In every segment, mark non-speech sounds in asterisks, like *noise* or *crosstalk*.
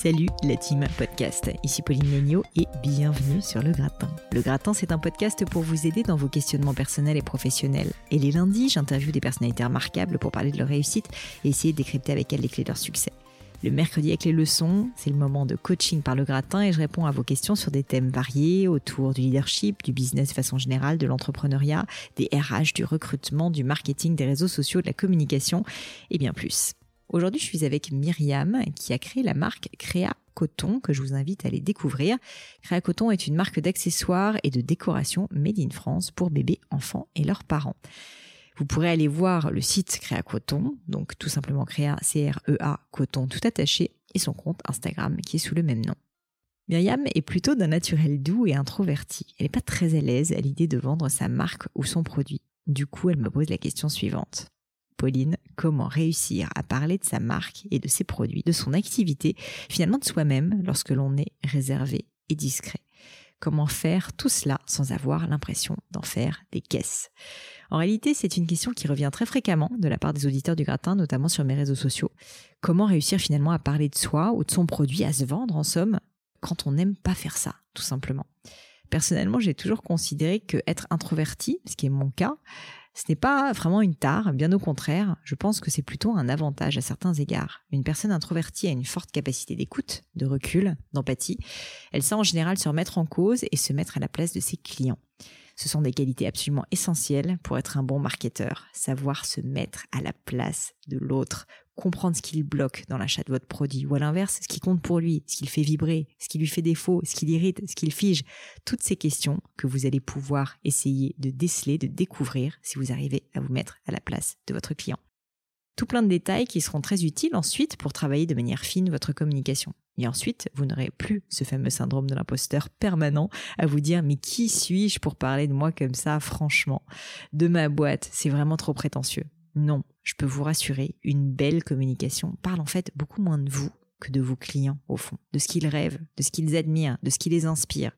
Salut la team podcast, ici Pauline Legnaud et bienvenue sur Le Gratin. Le Gratin, c'est un podcast pour vous aider dans vos questionnements personnels et professionnels. Et les lundis, j'interviewe des personnalités remarquables pour parler de leur réussite et essayer de décrypter avec elles les clés de leur succès. Le mercredi avec les leçons, c'est le moment de coaching par le gratin et je réponds à vos questions sur des thèmes variés autour du leadership, du business de façon générale, de l'entrepreneuriat, des RH, du recrutement, du marketing, des réseaux sociaux, de la communication et bien plus. Aujourd'hui, je suis avec Myriam qui a créé la marque Créa Coton que je vous invite à aller découvrir. Créa Coton est une marque d'accessoires et de décoration made in France pour bébés, enfants et leurs parents. Vous pourrez aller voir le site Créa Coton, donc tout simplement Créa, C-R-E-A, Coton tout attaché, et son compte Instagram qui est sous le même nom. Myriam est plutôt d'un naturel doux et introverti. Elle n'est pas très à l'aise à l'idée de vendre sa marque ou son produit. Du coup, elle me pose la question suivante. Pauline, comment réussir à parler de sa marque et de ses produits, de son activité, finalement de soi-même lorsque l'on est réservé et discret Comment faire tout cela sans avoir l'impression d'en faire des caisses? En réalité, c'est une question qui revient très fréquemment de la part des auditeurs du gratin, notamment sur mes réseaux sociaux. Comment réussir finalement à parler de soi ou de son produit, à se vendre en somme, quand on n'aime pas faire ça, tout simplement? Personnellement, j'ai toujours considéré que être introverti, ce qui est mon cas, ce n'est pas vraiment une tare, bien au contraire, je pense que c'est plutôt un avantage à certains égards. Une personne introvertie a une forte capacité d'écoute, de recul, d'empathie. Elle sait en général se remettre en cause et se mettre à la place de ses clients. Ce sont des qualités absolument essentielles pour être un bon marketeur. Savoir se mettre à la place de l'autre, comprendre ce qu'il bloque dans l'achat de votre produit, ou à l'inverse, ce qui compte pour lui, ce qu'il fait vibrer, ce qui lui fait défaut, ce qui l'irrite, ce qu'il fige. Toutes ces questions que vous allez pouvoir essayer de déceler, de découvrir si vous arrivez à vous mettre à la place de votre client. Tout plein de détails qui seront très utiles ensuite pour travailler de manière fine votre communication. Et ensuite, vous n'aurez plus ce fameux syndrome de l'imposteur permanent à vous dire mais qui suis-je pour parler de moi comme ça, franchement? De ma boîte, c'est vraiment trop prétentieux. Non, je peux vous rassurer, une belle communication parle en fait beaucoup moins de vous que de vos clients au fond, de ce qu'ils rêvent, de ce qu'ils admirent, de ce qui les inspire.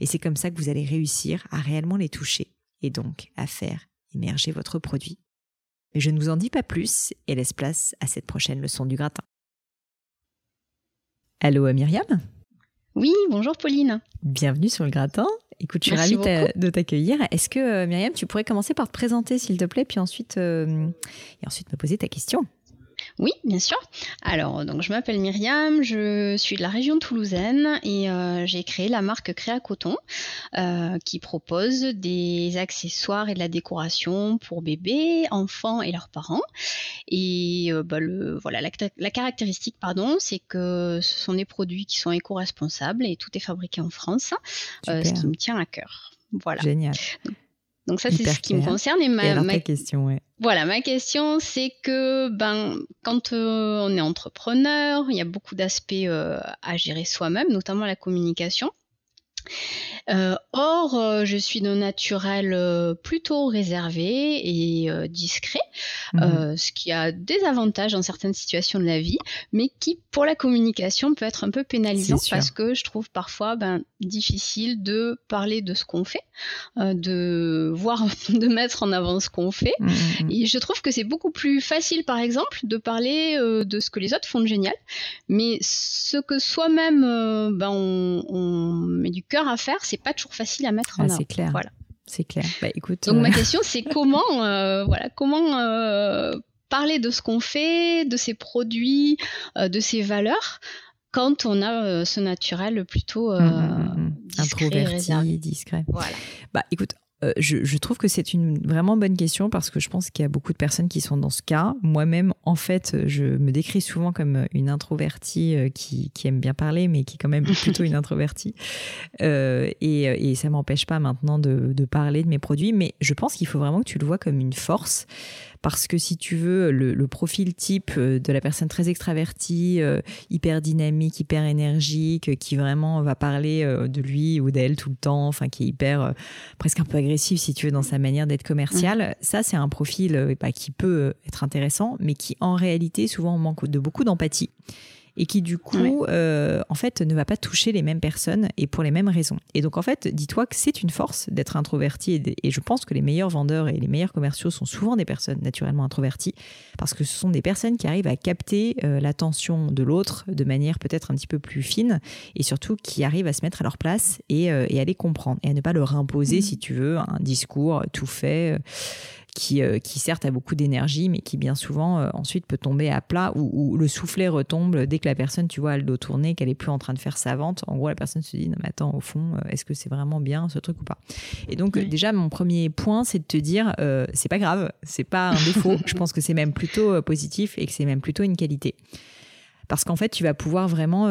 Et c'est comme ça que vous allez réussir à réellement les toucher et donc à faire émerger votre produit. Mais je ne vous en dis pas plus et laisse place à cette prochaine leçon du gratin. Allô Myriam? Oui, bonjour Pauline. Bienvenue sur le gratin. Écoute, je suis ravie de t'accueillir. Est-ce que euh, Myriam, tu pourrais commencer par te présenter s'il te plaît, puis ensuite, euh, et ensuite me poser ta question? Oui, bien sûr. Alors, donc, je m'appelle Myriam, je suis de la région toulousaine et euh, j'ai créé la marque Créa Coton euh, qui propose des accessoires et de la décoration pour bébés, enfants et leurs parents. Et euh, bah, le, voilà, la, caractéristique, pardon, c'est que ce sont des produits qui sont éco-responsables et tout est fabriqué en France, ce qui me tient à cœur. Voilà. Génial. Donc ça, c'est ce qui me concerne. Et ma, question, ouais. Voilà, ma question, c'est que ben, quand euh, on est entrepreneur, il y a beaucoup d'aspects euh, à gérer soi-même, notamment la communication. Euh, or, je suis de naturel plutôt réservé et discret, mhm. ce qui a des avantages dans certaines situations de la vie, mais qui, pour la communication, peut être un peu pénalisant parce que je trouve parfois ben, difficile de parler de ce qu'on fait, de voir, *laughs* de mettre en avant ce qu'on fait. Mhm, mhm. Et je trouve que c'est beaucoup plus facile, par exemple, de parler de ce que les autres font de génial, mais ce que soi-même ben, on, on met du cœur à faire, c'est pas toujours facile à mettre en ah, C'est clair. Voilà. c'est clair. Bah, écoute, Donc ma question c'est *laughs* comment, voilà, comment parler de ce qu'on fait, de ses produits, de ses valeurs, quand on a ce naturel plutôt mmh, mmh, discret, introverti, discret. Voilà. Bah écoute, euh, je, trouve que c'est une vraiment bonne question parce que je pense qu'il y a beaucoup de personnes qui sont dans ce cas. Moi-même, en fait, je me décris souvent comme une introvertie euh, qui, aime bien parler, mais qui est quand même *laughs* plutôt une introvertie. Euh, et, et, ça m'empêche pas maintenant de, de, parler de mes produits, mais je pense qu'il faut vraiment que tu le vois comme une force parce que si tu veux, le, profil type euh, de la personne très extravertie, euh, hyper dynamique, hyper énergique, qui vraiment va parler euh, de lui ou d'elle tout le temps, enfin qui est hyper, presque un peu agressif si tu veux dans sa manière d'être commercial, mmh. ça c'est un profil bah, qui peut être intéressant, mais qui en réalité souvent manque de beaucoup d'empathie et qui du coup, euh, en fait, ne va pas toucher les mêmes personnes et pour les mêmes raisons. Et donc en fait, dis-toi que c'est une force d'être introverti et, je pense que les meilleurs vendeurs et les meilleurs commerciaux sont souvent des personnes naturellement introverties parce que ce sont des personnes qui arrivent à capter euh, l'attention de l'autre de manière peut-être un petit peu plus fine et surtout qui arrivent à se mettre à leur place et, euh, et à les comprendre et à ne pas leur imposer, mmh. si tu veux, un discours tout fait qui, euh, qui certes a beaucoup d'énergie, mais qui bien souvent euh, ensuite peut tomber à plat ou, le soufflet retombe dès que la personne, tu vois, a le dos tourné, qu'elle est plus en train de faire sa vente. En gros, la personne se dit, non mais attends, au fond, euh, est-ce que c'est vraiment bien ce truc ou pas? Et donc déjà, mon premier point, c'est de te dire, c'est pas grave, c'est pas un défaut. *laughs* Je pense que c'est même plutôt positif et que c'est même plutôt une qualité parce qu'en fait, tu vas pouvoir vraiment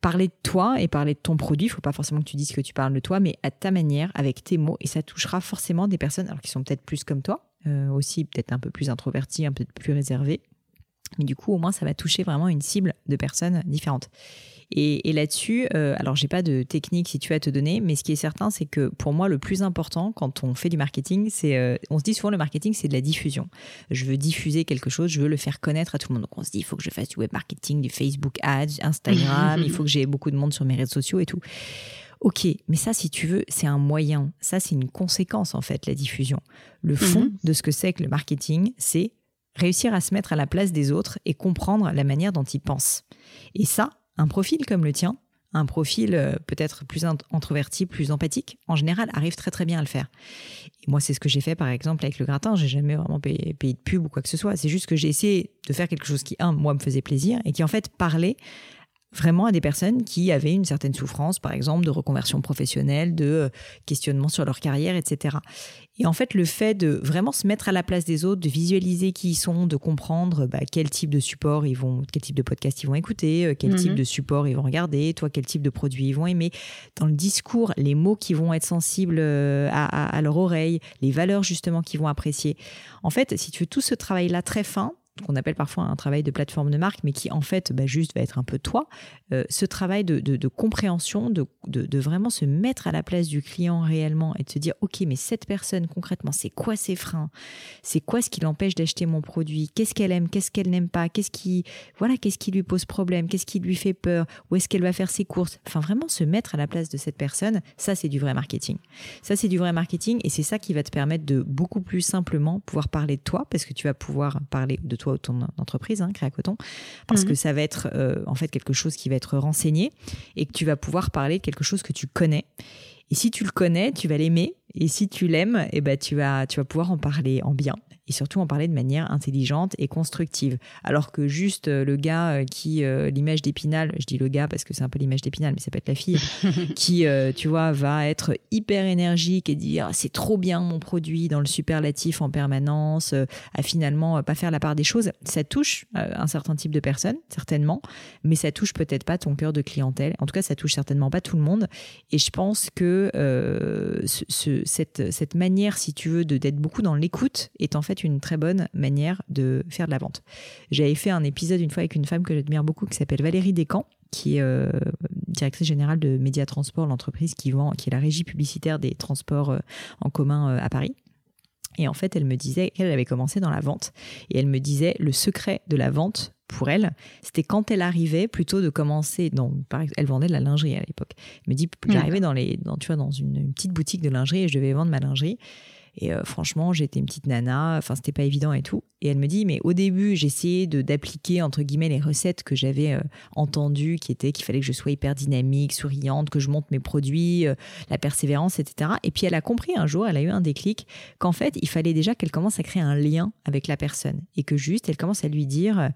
parler de toi et parler de ton produit. Il faut pas forcément que tu dises que tu parles de toi, mais à ta manière, avec tes mots, et ça touchera forcément des personnes alors qui sont peut-être plus comme toi, euh, aussi peut-être un peu plus introverti, un peu plus réservé. Mais du coup, au moins, ça va toucher vraiment une cible de personnes différentes. Et, là-dessus, euh, alors j'ai pas de technique si tu as à te donner, mais ce qui est certain, c'est que pour moi, le plus important quand on fait du marketing, c'est, euh, on se dit souvent le marketing, c'est de la diffusion. Je veux diffuser quelque chose, je veux le faire connaître à tout le monde. Donc on se dit, il faut que je fasse du web marketing, du Facebook Ads, Instagram, il faut que j'ai beaucoup de monde sur mes réseaux sociaux et tout. Ok, mais ça, si tu veux, c'est un moyen. Ça, c'est une conséquence, en fait, la diffusion. Le fond de ce que c'est que le marketing, c'est réussir à se mettre à la place des autres et comprendre la manière dont ils pensent. Et ça, un profil comme le tien, un profil euh, peut-être plus introverti, plus empathique, en général, arrive très très bien à le faire. Et moi, c'est ce que j'ai fait par exemple avec le gratin. J'ai jamais vraiment payé, payé, de pub ou quoi que ce soit. C'est juste que j'ai essayé de faire quelque chose qui, un, moi, me faisait plaisir et qui en fait parlait vraiment à des personnes qui avaient une certaine souffrance, par exemple, de reconversion professionnelle, de euh, questionnement sur leur carrière, etc. Et en fait, le fait de vraiment se mettre à la place des autres, de visualiser qui ils sont, de comprendre bah, quel type de support ils vont, quel type de podcast ils vont écouter, euh, quel type mhm. de support ils vont regarder, toi, quel type de produit ils vont aimer, dans le discours, les mots qui vont être sensibles euh, à, à leur oreille, les valeurs justement qu'ils vont apprécier. En fait, si tu veux tout ce travail-là très fin, qu'on appelle parfois un travail de plateforme de marque, mais qui en fait bah, juste va être un peu toi, euh, ce travail de, compréhension, de, de, vraiment se mettre à la place du client réellement et de se dire, OK, mais cette personne concrètement, c'est quoi ses freins? C'est quoi ce qui l'empêche d'acheter mon produit? Qu'est-ce qu'elle aime? Qu'est-ce qu'elle n'aime pas? Qu'est-ce qui, voilà, qu'est-ce qui lui pose problème? Qu'est-ce qui lui fait peur? Où est-ce qu'elle va faire ses courses? Enfin, vraiment se mettre à la place de cette personne, ça, c'est du vrai marketing. Ça, c'est du vrai marketing et c'est ça qui va te permettre de beaucoup plus simplement pouvoir parler de toi parce que tu vas pouvoir parler de toi ou ton entreprise, hein, Coton, parce que mhm. ça va être euh, en fait quelque chose qui va être renseigné et que tu vas pouvoir parler de quelque chose que tu connais. Et si tu le connais, tu vas l'aimer. Et si tu l'aimes, eh ben, tu, vas, tu vas pouvoir en parler en bien et surtout en parler de manière intelligente et constructive. Alors que juste euh, le gars euh, qui, euh, l'image d'Épinal, je dis le gars parce que c'est un peu l'image d'Épinal, mais ça peut être la fille, *laughs* qui, tu vois, va être hyper énergique et dire ah, c'est trop bien mon produit dans le superlatif en permanence, à finalement pas faire la part des choses, ça touche un certain type de personnes, certainement, mais ça touche peut-être pas ton cœur de clientèle. En tout cas, ça touche certainement pas tout le monde. Et je pense que ce, cette, cette manière, si tu veux, d'être beaucoup dans l'écoute est en fait une très bonne manière de faire de la vente. J'avais fait un épisode une fois avec une femme que j'admire beaucoup qui s'appelle Valérie Descamps qui est euh, directrice générale de Média Transport, l'entreprise qui vend, qui est la régie publicitaire des transports euh, en commun euh, à Paris. Et en fait, elle me disait qu'elle avait commencé dans la vente. Et elle me disait le secret de la vente pour elle, c'était quand elle arrivait plutôt de commencer. Donc, elle vendait de la lingerie à l'époque. Elle me dit, j'arrivais dans les, dans, tu vois, dans une, une, petite boutique de lingerie et je devais vendre ma lingerie Et euh, franchement, j'étais une petite nana, enfin, c'était pas évident et tout. Et elle me dit, mais au début, j'essayais d'appliquer, entre guillemets, les recettes que j'avais euh, entendues, qui étaient qu'il fallait que je sois hyper dynamique, souriante, que je monte mes produits, euh, la persévérance, etc. Et puis elle a compris un jour, elle a eu un déclic, qu'en fait, il fallait déjà qu'elle commence à créer un lien avec la personne. Et que juste, elle commence à lui dire,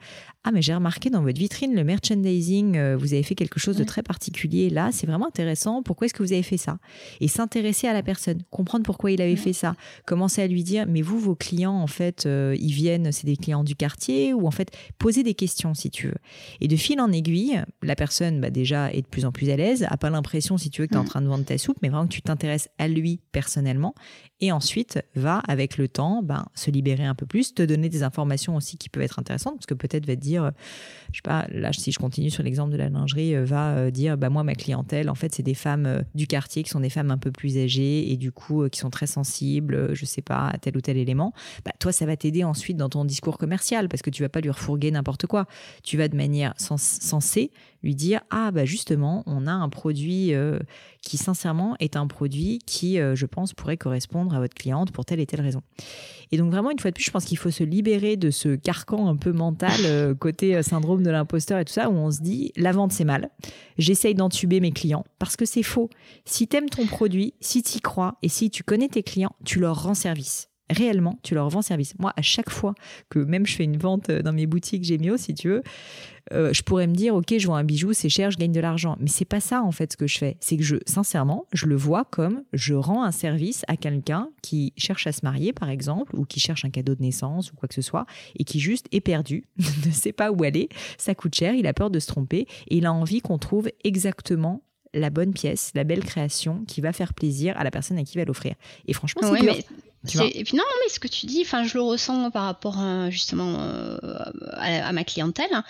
ah, mais j'ai remarqué dans votre vitrine, le merchandising, vous avez fait quelque chose de très particulier là, c'est vraiment intéressant, pourquoi est-ce que vous avez fait ça? Et s'intéresser à la personne, comprendre pourquoi il avait fait ça, commencer à lui dire, mais vous, vos clients, en fait, euh, ils viennent, c'est des clients du quartier, ou en fait, poser des questions si tu veux. Et de fil en aiguille, la personne, bah, déjà, est de plus en plus à l'aise, a pas l'impression, si tu veux, que tu es en mm. train de vendre ta soupe, mais vraiment que tu t'intéresses à lui personnellement, et ensuite va, avec le temps, ben, se libérer un peu plus, te donner des informations aussi qui peuvent être intéressantes, parce que peut-être va te dire, je sais pas, là, si je continue sur l'exemple de la lingerie, euh, va euh, dire, bah, moi, ma clientèle, en fait, c'est des femmes du quartier qui sont des femmes un peu plus âgées et du coup, qui sont très sensibles, je sais pas, tel ou tel élément, bah, toi, ça va t'aider ensuite dans ton discours commercial parce que tu vas pas lui refourguer n'importe quoi. Tu vas de manière sensée lui dire ah bah justement on a un produit euh, qui sincèrement est un produit qui euh, je pense pourrait correspondre à votre cliente pour telle et telle raison et donc vraiment une fois de plus je pense qu'il faut se libérer de ce carcan un peu mental euh, côté syndrome de l'imposteur et tout ça où on se dit la vente c'est mal. J'essaye d'entuber mes clients parce que c'est faux. Si tu aimes ton produit si tu y crois et si tu connais tes clients tu leur rends service réellement, tu leur vends service. Moi, à chaque fois que même je fais une vente euh, dans mes boutiques Gémio, si tu veux, euh, je pourrais me dire, ok, je vends un bijou, c'est cher, je gagne de l'argent. Mais c'est pas ça en fait ce que je fais. C'est que je, sincèrement, je le vois comme je rends un service à quelqu'un qui cherche à se marier, par exemple, ou qui cherche un cadeau de naissance ou quoi que ce soit, et qui juste est perdu, *laughs* ne sait pas où aller, ça coûte cher, il a peur de se tromper, et il a envie qu'on trouve exactement la bonne pièce, la belle création qui va faire plaisir à la personne à qui va l'offrir. Et franchement, c'est dur et puis non, mais ce que tu dis, enfin, je le ressens par rapport euh, justement euh, à, ma clientèle, hein.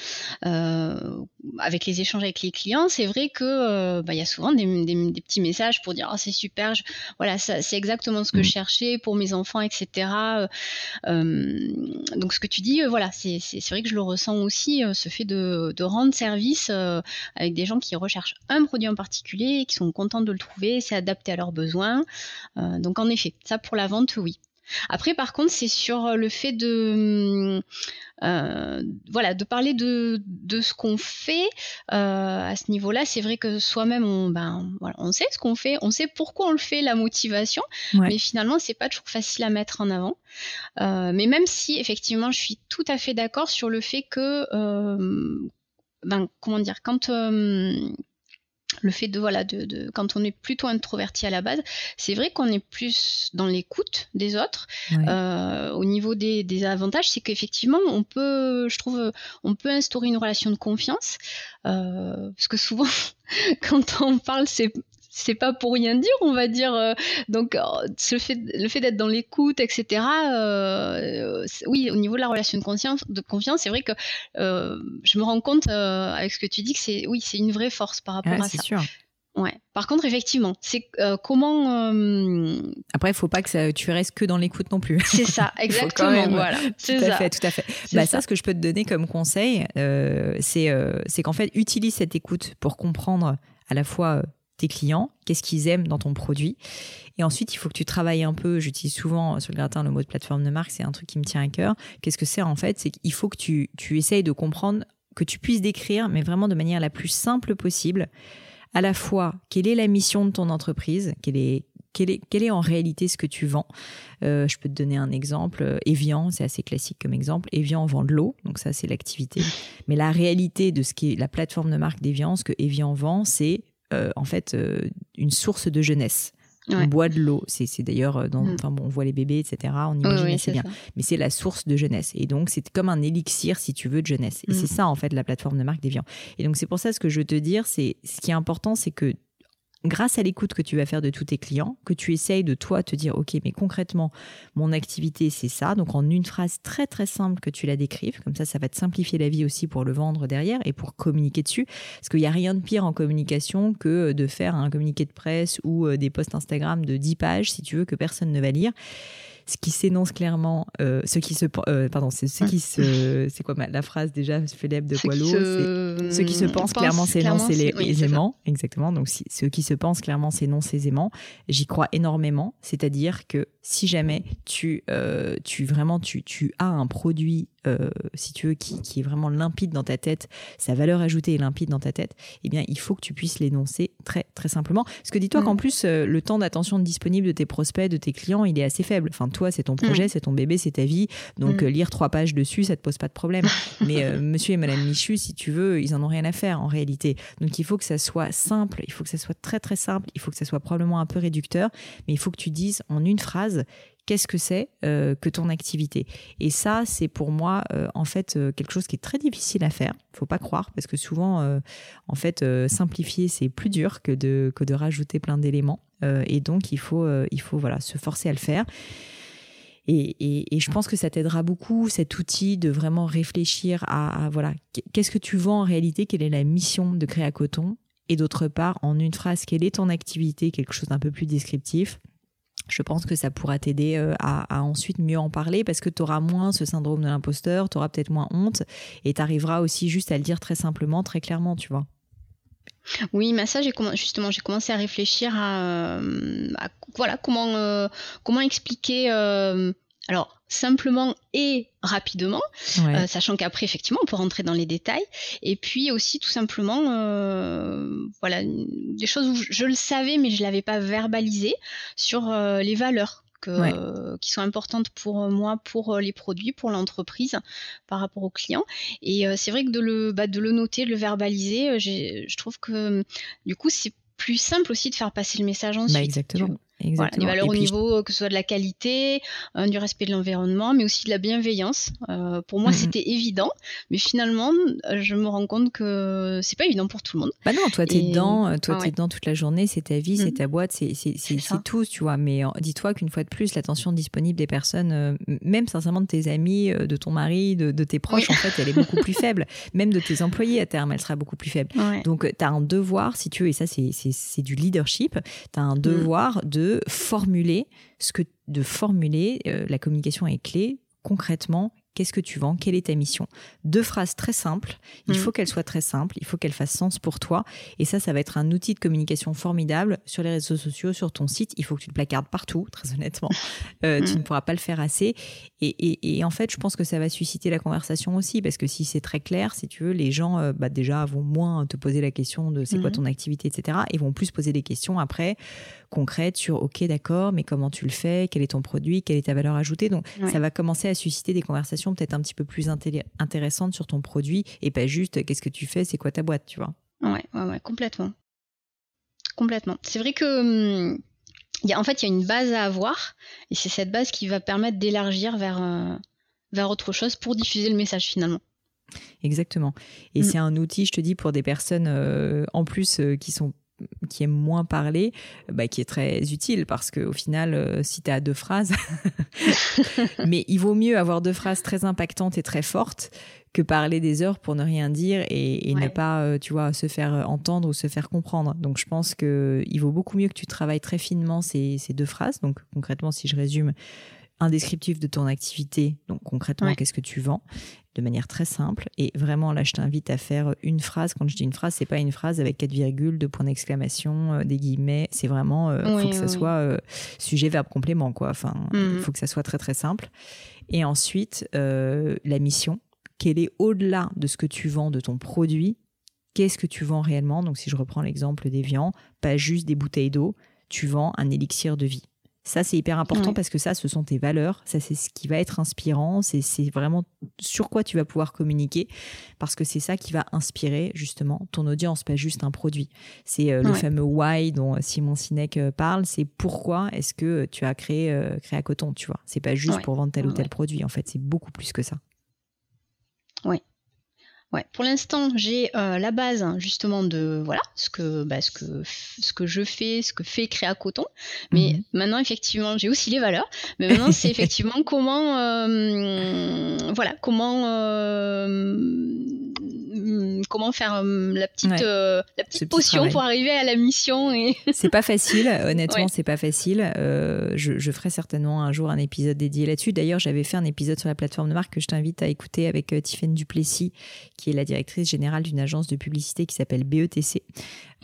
euh, avec les échanges avec les clients. C'est vrai que bah, il y a souvent des, petits messages pour dire oh, c'est super, voilà, c'est exactement ce que je mm. cherchais pour mes enfants, etc. donc ce que tu dis, voilà, c'est vrai que je le ressens aussi, ce fait de, de rendre service avec des gens qui recherchent un produit en particulier, qui sont contents de le trouver, c'est adapté à leurs besoins. donc en effet, ça pour la vente oui. Après, par contre, c'est sur euh, le fait de, euh, voilà, de parler de, ce qu'on fait euh, à ce niveau-là. C'est vrai que soi-même, on, ben, on sait ce qu'on fait, on sait pourquoi on le fait, la motivation, mais finalement, c'est pas toujours facile à mettre en avant. mais même si, effectivement, je suis tout à fait d'accord sur le fait que, ben, comment dire, quand le fait de voilà de, quand on est plutôt introverti à la base c'est vrai qu'on est plus dans l'écoute des autres. Euh, au niveau des, avantages c'est qu'effectivement on peut je trouve on peut instaurer une relation de confiance euh, parce que souvent *laughs* quand on parle c'est c'est pas pour rien dire, on va dire. Euh, donc, le fait, le fait d'être dans l'écoute, etc. Euh, oui, au niveau de la relation de confiance, de confiance, c'est vrai que euh, je me rends compte avec ce que tu dis que c'est, oui, c'est une vraie force par rapport à ça. Sûr. Ouais. Par contre, effectivement, c'est comment. Après, il faut pas que ça, tu restes que dans l'écoute non plus. C'est ça, *laughs* exactement. voilà. Tout à fait, tout à fait. Bah, ça. ce que je peux te donner comme conseil, c'est c'est qu'en fait, utilise cette écoute pour comprendre à la fois tes clients, qu'est-ce qu'ils aiment dans ton produit. Et ensuite, il faut que tu travailles un peu. J'utilise souvent sur le gratin le mot de plateforme de marque, c'est un truc qui me tient à cœur. Qu'est-ce que c'est en fait? C'est qu'il faut que tu, tu essayes de comprendre, que tu puisses décrire, mais vraiment de manière la plus simple possible, à la fois quelle est la mission de ton entreprise, quelle est, quel est, est en réalité ce que tu vends euh, Je peux te donner un exemple. Evian, c'est assez classique comme exemple. Evian vend de l'eau, donc ça c'est l'activité. Mais la réalité de ce qui est la plateforme de marque d'Evian, ce que Evian vend, c'est euh, en fait euh, une source de jeunesse. On boit de l'eau. C'est d'ailleurs, euh, mm. enfin bon, on voit les bébés, etc. On imagine c'est bien. Mais c'est la source de jeunesse. Et donc, c'est comme un élixir, si tu veux, de jeunesse. Et mm. c'est ça, en fait, la plateforme de marque d'Evian. Et donc, c'est pour ça, ce que je veux te dire, c'est ce qui est important, c'est que grâce à l'écoute que tu vas faire de tous tes clients, que tu essayes de toi te dire, OK, mais concrètement, mon activité, c'est ça. Donc, en une phrase très, très simple que tu la décrives. Comme ça, ça va te simplifier la vie aussi pour le vendre derrière et pour communiquer dessus. Parce qu'il n'y a rien de pire en communication que de faire un communiqué de presse ou euh, des posts Instagram de 10 pages, si tu veux, que personne ne va lire ce qui s'énonce clairement, euh, ce qui se, euh, pardon, c'est ce qui se, c'est quoi la phrase déjà Philippe de Boileau Se... Ce qui se pense, clairement s'énonce aisément, exactement. Donc si, ce qui se pense clairement s'énonce aisément. J'y crois énormément, c'est-à-dire que si jamais tu, euh, tu vraiment tu, tu as un produit euh, si tu veux, qui, qui, est vraiment limpide dans ta tête, sa valeur ajoutée est limpide dans ta tête, eh bien, il faut que tu puisses l'énoncer très, très simplement. Parce que dis-toi mm. qu'en plus, euh, le temps d'attention disponible de tes prospects, de tes clients, il est assez faible. Enfin, toi, c'est ton projet, mm. c'est ton bébé, c'est ta vie. Donc, mm. euh, lire trois pages dessus, ça te pose pas de problème. *laughs* Mais monsieur et madame Michu, si tu veux, ils en ont rien à faire en réalité. Donc, il faut que ça soit simple, il faut que ça soit très, très simple, il faut que ça soit probablement un peu réducteur, mais il faut que tu dises en une phrase qu'est-ce que c'est euh, que ton activité. Et ça, c'est pour moi, euh, en fait, euh, quelque chose qui est très difficile à faire. Faut pas croire, parce que souvent, en fait, simplifier, c'est plus dur que de, que de rajouter plein d'éléments. et donc, il faut, il faut voilà, se forcer à le faire. Et, et, je pense que ça t'aidera beaucoup, cet outil, de vraiment réfléchir à, à voilà, qu'est-ce que tu vends en réalité, quelle est la mission de Créa Coton, et d'autre part, en une phrase, quelle est ton activité, quelque chose d'un peu plus descriptif je pense que ça pourra t'aider euh, à, ensuite mieux en parler parce que tu auras moins ce syndrome de l'imposteur, tu auras peut-être moins honte et tu arriveras aussi juste à le dire très simplement, très clairement, tu vois. Oui, mais ça, j'ai justement, j'ai commencé à réfléchir à, euh, voilà comment euh, comment expliquer alors simplement et rapidement, euh, sachant qu'après effectivement on peut rentrer dans les détails. Et puis aussi tout simplement, euh, voilà, des choses où je, le savais mais je l'avais pas verbalisé sur euh, les valeurs. qui sont importantes pour moi, pour les produits, pour l'entreprise, par rapport aux clients. Et c'est vrai que de le, bah, de le noter, de le verbaliser, je trouve que du coup c'est plus simple aussi de faire passer le message ensuite. Bah exactement. Voilà, des valeurs au niveau que ce soit de la qualité, euh, du respect de l'environnement, mais aussi de la bienveillance. Euh, pour moi, c'était évident, mais finalement, euh, je me rends compte que c'est pas évident pour tout le monde. Bah non, toi, t'es dedans, toi, t'es dedans toute la journée, c'est ta vie, c'est mm. ta boîte, c'est tout, tu vois. Mais dis-toi qu'une fois de plus, l'attention disponible des personnes, même sincèrement de tes amis, de ton mari, de, tes proches, en fait, elle est beaucoup plus *laughs* faible. Même de tes employés à terme, elle sera beaucoup plus faible. Donc, tu as un devoir, si tu veux, et ça, c'est du leadership, tu as un mm. devoir de formuler ce que de formuler euh, la communication est clé concrètement Qu'est-ce que tu vends? Quelle est ta mission? Deux phrases très simples. Il mm. faut qu'elles soient très simples. Il faut qu'elles fassent sens pour toi. Et ça, ça va être un outil de communication formidable sur les réseaux sociaux, sur ton site. Il faut que tu le placardes partout, *laughs* très honnêtement. Euh, tu mm. ne pourras pas le faire assez. Et, en fait, je pense que ça va susciter la conversation aussi. Parce que si c'est très clair, si tu veux, les gens, euh, bah, déjà, vont moins te poser la question de c'est quoi mm. ton activité, etc. Et vont plus poser des questions après concrètes sur OK, d'accord, mais comment tu le fais Quel est ton produit Quelle est ta valeur ajoutée Donc, ça va commencer à susciter des conversations peut-être un petit peu plus intéressante sur ton produit et pas juste qu'est-ce que tu fais, c'est quoi ta boîte, tu vois. Ouais, ouais, ouais, complètement. Complètement. C'est vrai que. Y a, en fait, il y a une base à avoir, et c'est cette base qui va permettre d'élargir vers, euh, vers autre chose pour diffuser le message finalement. Exactement. Et mm. c'est un outil, je te dis, pour des personnes euh, en plus euh, qui sont qui aime moins parler, bah, qui est très utile parce qu'au final, euh, si tu as deux phrases, *laughs* mais il vaut mieux avoir deux phrases très impactantes et très fortes que parler des heures pour ne rien dire et, ne pas, euh, tu vois, se faire entendre ou se faire comprendre. Donc, je pense qu'il vaut beaucoup mieux que tu travailles très finement ces, ces deux phrases. Donc, concrètement, si je résume, un descriptif de ton activité, donc concrètement, qu'est-ce que tu vends, de manière très simple. Et vraiment, là, je t'invite à faire une phrase. Quand je dis une phrase, c'est pas une phrase avec quatre virgules, deux points d'exclamation, euh, des guillemets. C'est vraiment, il euh, faut que ça soit euh, sujet, verbe, complément, quoi. Enfin, il mhm. faut que ça soit très, très simple. Et ensuite, la mission. Quelle est au-delà de ce que tu vends de ton produit? Qu'est-ce que tu vends réellement? Donc, si je reprends l'exemple des viands, pas juste des bouteilles d'eau, tu vends un élixir de vie. Ça, c'est hyper important parce que ça, ce sont tes valeurs. Ça, c'est ce qui va être inspirant. C'est vraiment sur quoi tu vas pouvoir communiquer parce que c'est ça qui va inspirer justement ton audience, pas juste un produit. C'est euh, le fameux why dont Simon Sinek euh, parle. C'est pourquoi est-ce que tu as créé, euh, créé à coton, tu vois? C'est pas juste pour vendre tel ou tel produit. En fait, c'est beaucoup plus que ça. Oui. Ouais, pour l'instant, j'ai euh, la base justement de voilà ce que bah, ce que ce que je fais, ce que fait Créa Coton. Mais mhm. maintenant, effectivement, j'ai aussi les valeurs. Mais maintenant, c'est *laughs* effectivement comment euh, voilà comment euh, comment faire la petite, la petite potion pour arriver à la mission. Et... *laughs* c'est pas facile, honnêtement, c'est pas facile. Je, je, ferai certainement un jour un épisode dédié là-dessus. D'ailleurs, j'avais fait un épisode sur la plateforme de marque que je t'invite à écouter avec Tiffaine Duplessis, qui est la directrice générale d'une agence de publicité qui s'appelle BETC.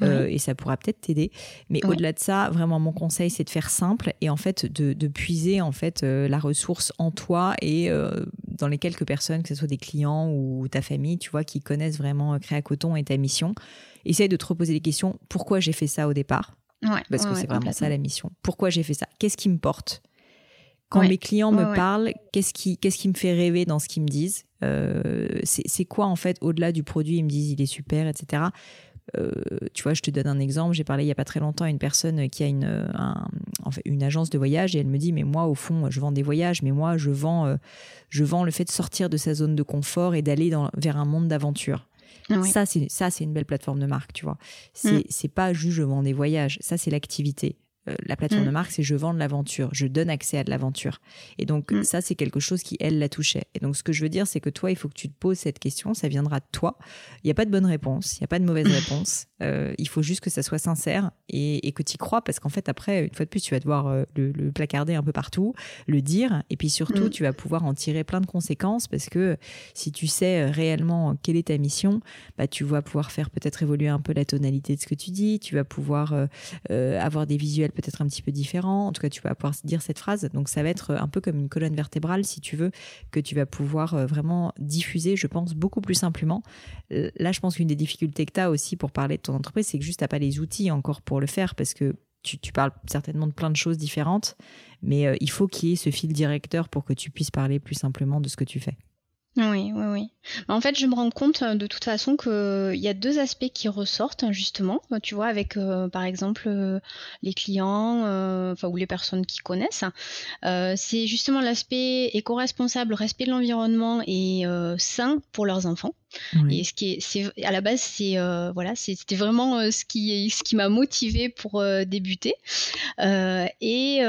Euh, et ça pourra peut-être t'aider. Mais au-delà de ça, vraiment, mon conseil, c'est de faire simple et en fait de, puiser en fait euh, la ressource en toi et euh, dans les quelques personnes, que ce soit des clients ou ta famille, tu vois, qui connaissent vraiment Créa Coton et ta mission. Essaye de te reposer les questions. Pourquoi j'ai fait ça au départ? Parce que c'est vraiment ça la mission. Pourquoi j'ai fait ça? Qu'est-ce qui me porte? Quand mes clients me parlent, qu'est-ce qui, qu'est-ce qui me fait rêver dans ce qu'ils me disent? C'est quoi en fait au-delà du produit? Ils me disent il est super, etc. Euh, tu vois, je te donne un exemple. J'ai parlé il y a pas très longtemps à une personne qui a une, une agence de voyage et elle me dit mais moi au fond je vends des voyages, mais moi je vends, euh, je vends le fait de sortir de sa zone de confort et d'aller vers un monde d'aventure. Ça, c'est ça, c'est une belle plateforme de marque, tu vois. C'est mm. c'est pas juste je vends des voyages, ça c'est l'activité. Euh, la plateforme de mm. marque, c'est je vends de l'aventure, je donne accès à de l'aventure. Et donc, mm. ça, c'est quelque chose qui, elle, la touchait. Et donc, ce que je veux dire, c'est que toi, il faut que tu te poses cette question, ça viendra de toi. Il n'y a pas de bonne réponse, il n'y a pas de mauvaise *laughs* réponse. Euh, il faut juste que ça soit sincère et, que tu y crois, parce qu'en fait, après, une fois de plus, tu vas devoir euh, le, placarder un peu partout, le dire, et puis surtout, mm. tu vas pouvoir en tirer plein de conséquences, parce que si tu sais réellement quelle est ta mission, bah, tu vas pouvoir faire peut-être évoluer un peu la tonalité de ce que tu dis, tu vas pouvoir avoir des visuels peut-être un petit peu différent. En tout cas, tu vas pouvoir dire cette phrase. Donc, ça va être un peu comme une colonne vertébrale, si tu veux, que tu vas pouvoir euh, vraiment diffuser, je pense, beaucoup plus simplement. Euh, là, je pense qu'une des difficultés que tu as aussi pour parler de ton entreprise, c'est que juste, tu pas les outils encore pour le faire parce que tu, parles certainement de plein de choses différentes, mais euh, il faut qu'il y ait ce fil directeur pour que tu puisses parler plus simplement de ce que tu fais. Oui, oui, oui. En fait, je me rends compte euh, de toute façon qu'il euh, y a deux aspects qui ressortent hein, justement. Euh, tu vois, avec par exemple les clients, enfin ou les personnes qui connaissent. c'est justement l'aspect éco-responsable, respect de l'environnement et sain pour leurs enfants. Et ce qui est, c'est à la base, c'est voilà, c'était vraiment ce qui ce qui m'a motivé pour débuter. et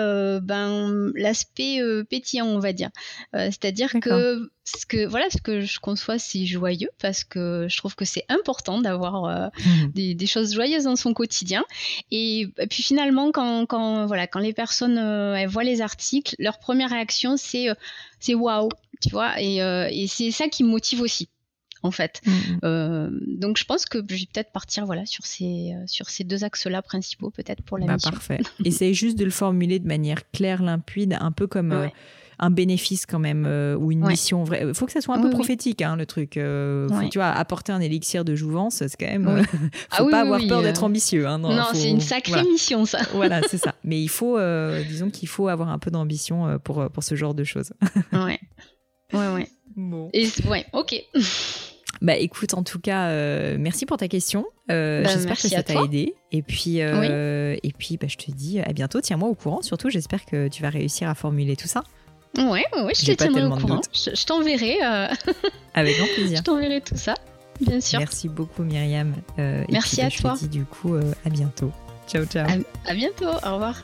ben l'aspect pétillant, on va dire. C'est-à-dire que ce que voilà ce que je conçois c'est joyeux parce que je trouve que c'est important d'avoir euh, mmh. des, choses joyeuses dans son quotidien. Et, puis finalement quand, quand, voilà quand les personnes euh, elles voient les articles leur première réaction c'est euh, c'est waouh tu vois et, et c'est ça qui me motive aussi en fait. Mmh. donc je pense que je vais peut-être partir voilà sur ces sur ces deux axes là principaux peut-être pour la bah, mission. parfait. *laughs* Essaye juste de le formuler de manière claire limpide un peu comme un bénéfice quand même euh, ou une mission vraie. Il faut que ça soit un peu prophétique, hein, le truc. Euh, tu vois, apporter un élixir de jouvence, c'est quand même. Euh, *laughs* faut ah pas avoir peur d'être ambitieux. Hein, non, c'est une sacrée mission, ça. *laughs* voilà, c'est ça. *laughs* Mais il faut, disons qu'il faut avoir un peu d'ambition pour, pour ce genre de choses. ouais. Ouais, ouais. Bon. Et, ouais, ok. Bah écoute, en tout cas, merci pour ta question. Bah, j'espère que ça t'a aidé. Et puis, et puis bah, je te dis à bientôt. Tiens-moi au courant. Surtout, j'espère que tu vas réussir à formuler tout ça. Ouais, ouais, je te tiendrai au courant. Je, t'enverrai. Euh, *laughs* Avec grand plaisir. je t'enverrai tout ça, bien sûr. Merci beaucoup, Myriam. Euh, Merci à bah, toi. Je te dis du coup euh, à bientôt. Ciao, ciao. à bientôt. Au revoir.